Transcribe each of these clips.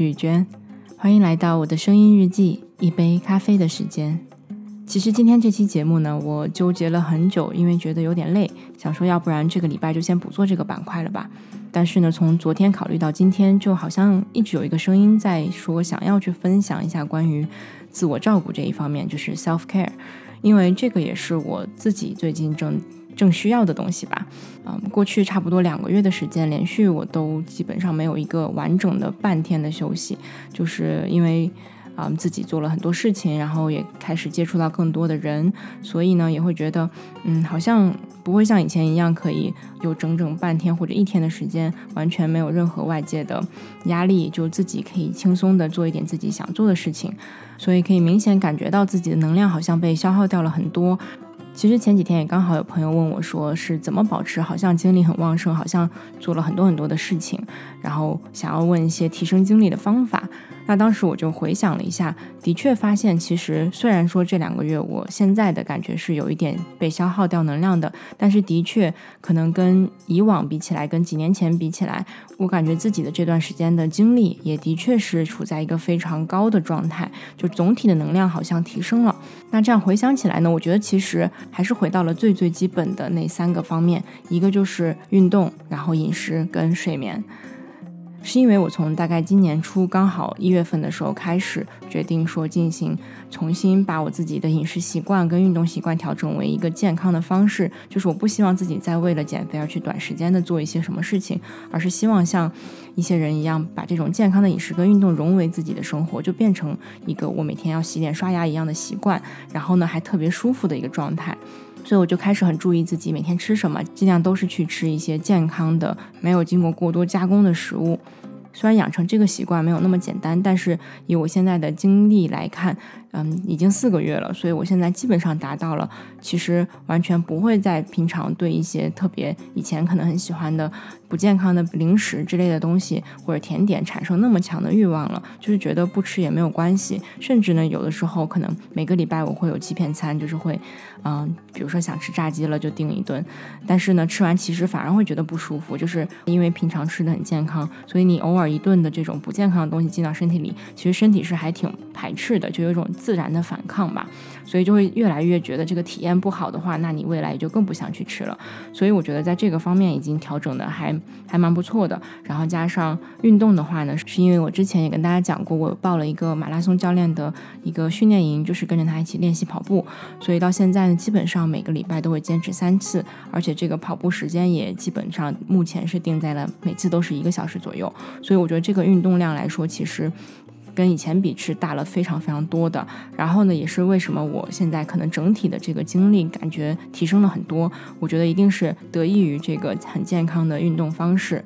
是雨娟，欢迎来到我的声音日记，一杯咖啡的时间。其实今天这期节目呢，我纠结了很久，因为觉得有点累，想说要不然这个礼拜就先不做这个板块了吧。但是呢，从昨天考虑到今天，就好像一直有一个声音在说，想要去分享一下关于自我照顾这一方面，就是 self care，因为这个也是我自己最近正。正需要的东西吧，嗯，过去差不多两个月的时间，连续我都基本上没有一个完整的半天的休息，就是因为，啊，自己做了很多事情，然后也开始接触到更多的人，所以呢，也会觉得，嗯，好像不会像以前一样可以有整整半天或者一天的时间，完全没有任何外界的压力，就自己可以轻松的做一点自己想做的事情，所以可以明显感觉到自己的能量好像被消耗掉了很多。其实前几天也刚好有朋友问我，说是怎么保持好像精力很旺盛，好像做了很多很多的事情，然后想要问一些提升精力的方法。那当时我就回想了一下，的确发现，其实虽然说这两个月我现在的感觉是有一点被消耗掉能量的，但是的确可能跟以往比起来，跟几年前比起来，我感觉自己的这段时间的精力也的确是处在一个非常高的状态，就总体的能量好像提升了。那这样回想起来呢，我觉得其实还是回到了最最基本的那三个方面，一个就是运动，然后饮食跟睡眠。是因为我从大概今年初刚好一月份的时候开始决定说进行重新把我自己的饮食习惯跟运动习惯调整为一个健康的方式，就是我不希望自己再为了减肥而去短时间的做一些什么事情，而是希望像一些人一样把这种健康的饮食跟运动融为自己的生活，就变成一个我每天要洗脸刷牙一样的习惯，然后呢还特别舒服的一个状态，所以我就开始很注意自己每天吃什么，尽量都是去吃一些健康的、没有经过过多加工的食物。虽然养成这个习惯没有那么简单，但是以我现在的经历来看，嗯，已经四个月了，所以我现在基本上达到了，其实完全不会在平常对一些特别以前可能很喜欢的不健康的零食之类的东西或者甜点产生那么强的欲望了，就是觉得不吃也没有关系，甚至呢，有的时候可能每个礼拜我会有欺骗餐，就是会，嗯，比如说想吃炸鸡了就订一顿，但是呢，吃完其实反而会觉得不舒服，就是因为平常吃的很健康，所以你偶尔一顿的这种不健康的东西进到身体里，其实身体是还挺排斥的，就有一种。自然的反抗吧，所以就会越来越觉得这个体验不好的话，那你未来也就更不想去吃了。所以我觉得在这个方面已经调整的还还蛮不错的。然后加上运动的话呢，是因为我之前也跟大家讲过，我报了一个马拉松教练的一个训练营，就是跟着他一起练习跑步。所以到现在呢，基本上每个礼拜都会坚持三次，而且这个跑步时间也基本上目前是定在了每次都是一个小时左右。所以我觉得这个运动量来说，其实。跟以前比是大了非常非常多的，然后呢，也是为什么我现在可能整体的这个精力感觉提升了很多，我觉得一定是得益于这个很健康的运动方式。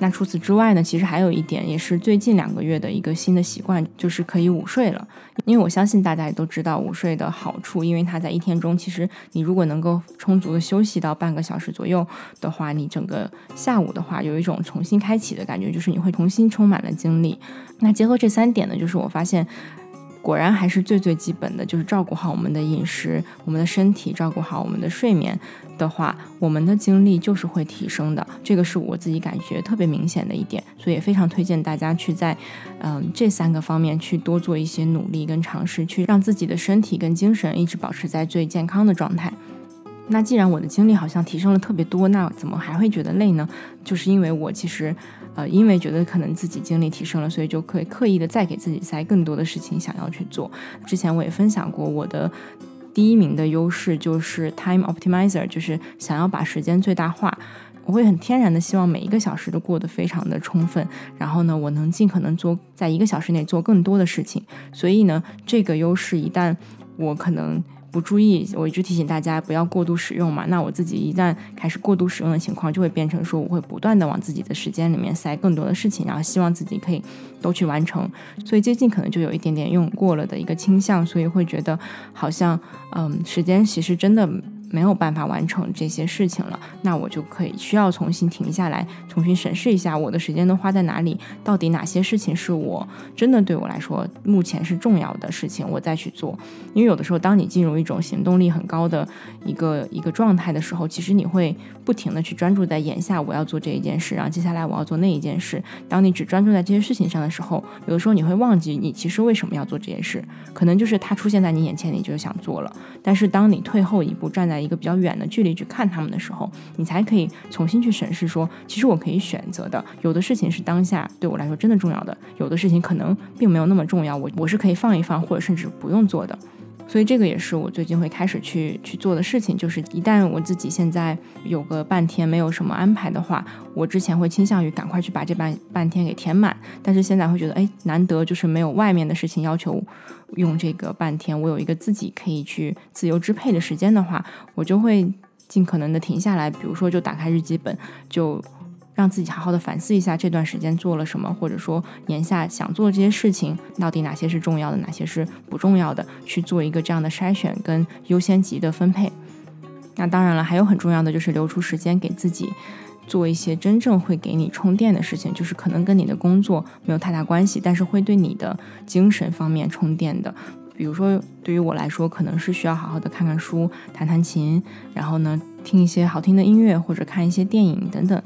那除此之外呢，其实还有一点，也是最近两个月的一个新的习惯，就是可以午睡了。因为我相信大家也都知道午睡的好处，因为它在一天中，其实你如果能够充足的休息到半个小时左右的话，你整个下午的话有一种重新开启的感觉，就是你会重新充满了精力。那结合这三点呢，就是我发现。果然还是最最基本的，就是照顾好我们的饮食、我们的身体，照顾好我们的睡眠的话，我们的精力就是会提升的。这个是我自己感觉特别明显的一点，所以也非常推荐大家去在嗯这三个方面去多做一些努力跟尝试，去让自己的身体跟精神一直保持在最健康的状态。那既然我的精力好像提升了特别多，那怎么还会觉得累呢？就是因为我其实。呃，因为觉得可能自己精力提升了，所以就可以刻意的再给自己塞更多的事情想要去做。之前我也分享过，我的第一名的优势就是 time optimizer，就是想要把时间最大化。我会很天然的希望每一个小时都过得非常的充分，然后呢，我能尽可能做在一个小时内做更多的事情。所以呢，这个优势一旦我可能。不注意，我一直提醒大家不要过度使用嘛。那我自己一旦开始过度使用的情况，就会变成说我会不断的往自己的时间里面塞更多的事情，然后希望自己可以都去完成。所以最近可能就有一点点用过了的一个倾向，所以会觉得好像嗯，时间其实真的没有办法完成这些事情了，那我就可以需要重新停下来，重新审视一下我的时间都花在哪里，到底哪些事情是我真的对我来说目前是重要的事情，我再去做。因为有的时候，当你进入一种行动力很高的一个一个状态的时候，其实你会不停的去专注在眼下我要做这一件事，然后接下来我要做那一件事。当你只专注在这些事情上的时候，有的时候你会忘记你其实为什么要做这件事，可能就是它出现在你眼前，你就想做了。但是当你退后一步，站在一个比较远的距离去看他们的时候，你才可以重新去审视说，其实我可以选择的，有的事情是当下对我来说真的重要的，有的事情可能并没有那么重要，我我是可以放一放，或者甚至不用做的。所以这个也是我最近会开始去去做的事情，就是一旦我自己现在有个半天没有什么安排的话，我之前会倾向于赶快去把这半半天给填满，但是现在会觉得，哎，难得就是没有外面的事情要求用这个半天，我有一个自己可以去自由支配的时间的话，我就会尽可能的停下来，比如说就打开日记本就。让自己好好的反思一下这段时间做了什么，或者说眼下想做的这些事情，到底哪些是重要的，哪些是不重要的，去做一个这样的筛选跟优先级的分配。那当然了，还有很重要的就是留出时间给自己做一些真正会给你充电的事情，就是可能跟你的工作没有太大关系，但是会对你的精神方面充电的。比如说，对于我来说，可能是需要好好的看看书、弹弹琴，然后呢，听一些好听的音乐，或者看一些电影等等。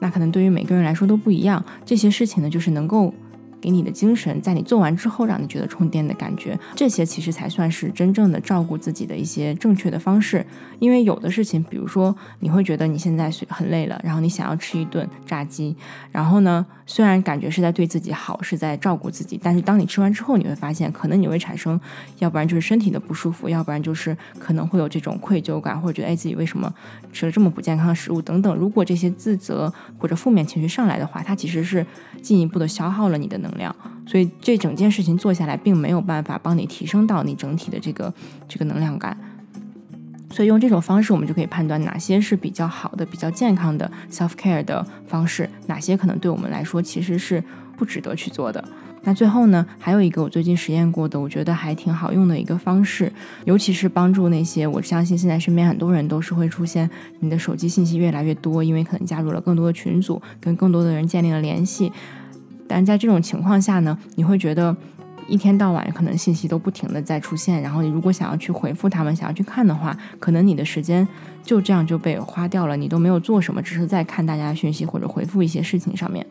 那可能对于每个人来说都不一样，这些事情呢，就是能够。给你的精神，在你做完之后，让你觉得充电的感觉，这些其实才算是真正的照顾自己的一些正确的方式。因为有的事情，比如说你会觉得你现在很累了，然后你想要吃一顿炸鸡，然后呢，虽然感觉是在对自己好，是在照顾自己，但是当你吃完之后，你会发现，可能你会产生，要不然就是身体的不舒服，要不然就是可能会有这种愧疚感，或者觉得哎自己为什么吃了这么不健康的食物等等。如果这些自责或者负面情绪上来的话，它其实是进一步的消耗了你的能量，所以这整件事情做下来，并没有办法帮你提升到你整体的这个这个能量感。所以用这种方式，我们就可以判断哪些是比较好的、比较健康的 self care 的方式，哪些可能对我们来说其实是不值得去做的。那最后呢，还有一个我最近实验过的，我觉得还挺好用的一个方式，尤其是帮助那些我相信现在身边很多人都是会出现你的手机信息越来越多，因为可能加入了更多的群组，跟更多的人建立了联系。但在这种情况下呢，你会觉得一天到晚可能信息都不停的在出现，然后你如果想要去回复他们，想要去看的话，可能你的时间就这样就被花掉了，你都没有做什么，只是在看大家的讯息或者回复一些事情上面。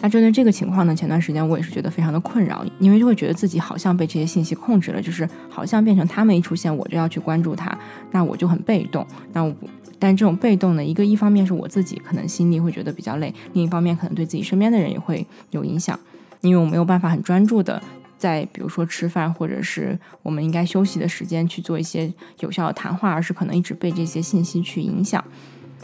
那针对这个情况呢，前段时间我也是觉得非常的困扰，因为就会觉得自己好像被这些信息控制了，就是好像变成他们一出现我就要去关注他，那我就很被动。那我但这种被动呢，一个一方面是我自己可能心里会觉得比较累，另一方面可能对自己身边的人也会有影响，因为我没有办法很专注的在比如说吃饭或者是我们应该休息的时间去做一些有效的谈话，而是可能一直被这些信息去影响。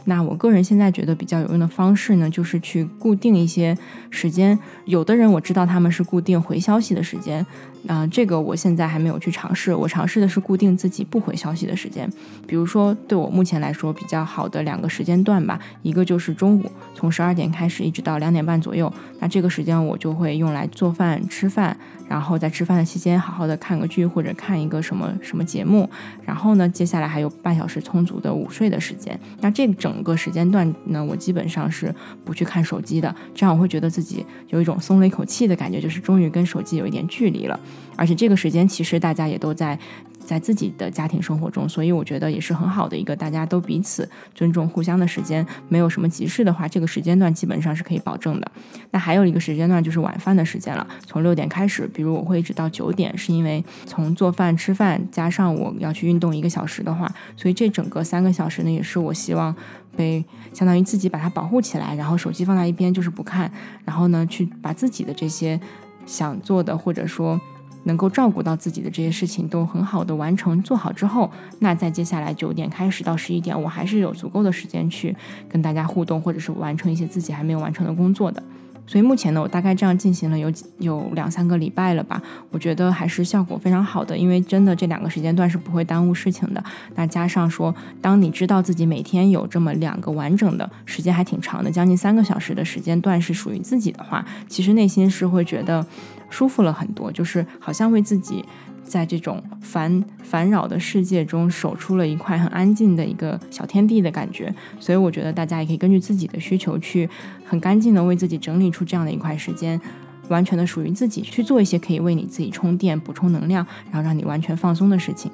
那我个人现在觉得比较有用的方式呢，就是去固定一些时间。有的人我知道他们是固定回消息的时间，啊，这个我现在还没有去尝试。我尝试的是固定自己不回消息的时间。比如说，对我目前来说比较好的两个时间段吧，一个就是中午，从十二点开始一直到两点半左右。那这个时间我就会用来做饭、吃饭，然后在吃饭的期间好好的看个剧或者看一个什么什么节目。然后呢，接下来还有半小时充足的午睡的时间。那这整个时间段呢，我基本上是不去看手机的，这样我会觉得自己有一种松了一口气的感觉，就是终于跟手机有一点距离了。而且这个时间其实大家也都在在自己的家庭生活中，所以我觉得也是很好的一个大家都彼此尊重互相的时间。没有什么急事的话，这个时间段基本上是可以保证的。那还有一个时间段就是晚饭的时间了，从六点开始，比如我会一直到九点，是因为从做饭、吃饭加上我要去运动一个小时的话，所以这整个三个小时呢，也是我希望。被相当于自己把它保护起来，然后手机放在一边就是不看，然后呢去把自己的这些想做的或者说能够照顾到自己的这些事情都很好的完成做好之后，那在接下来九点开始到十一点，我还是有足够的时间去跟大家互动，或者是完成一些自己还没有完成的工作的。所以目前呢，我大概这样进行了有有两三个礼拜了吧，我觉得还是效果非常好的，因为真的这两个时间段是不会耽误事情的。那加上说，当你知道自己每天有这么两个完整的时间还挺长的，将近三个小时的时间段是属于自己的话，其实内心是会觉得舒服了很多，就是好像为自己在这种烦烦扰的世界中守出了一块很安静的一个小天地的感觉。所以我觉得大家也可以根据自己的需求去很干净的为自己整理出这样的一块时间。完全的属于自己去做一些可以为你自己充电、补充能量，然后让你完全放松的事情。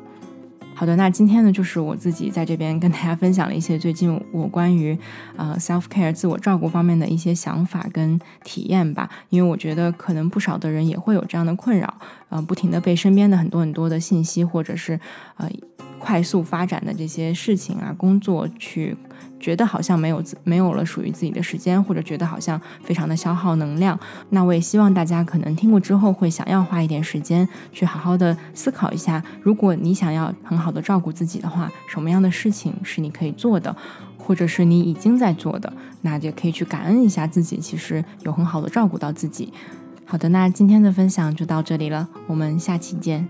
好的，那今天呢，就是我自己在这边跟大家分享了一些最近我关于呃 self care 自我照顾方面的一些想法跟体验吧。因为我觉得可能不少的人也会有这样的困扰，呃，不停的被身边的很多很多的信息或者是呃快速发展的这些事情啊、工作去。觉得好像没有自没有了属于自己的时间，或者觉得好像非常的消耗能量。那我也希望大家可能听过之后会想要花一点时间去好好的思考一下，如果你想要很好的照顾自己的话，什么样的事情是你可以做的，或者是你已经在做的，那就可以去感恩一下自己，其实有很好的照顾到自己。好的，那今天的分享就到这里了，我们下期见。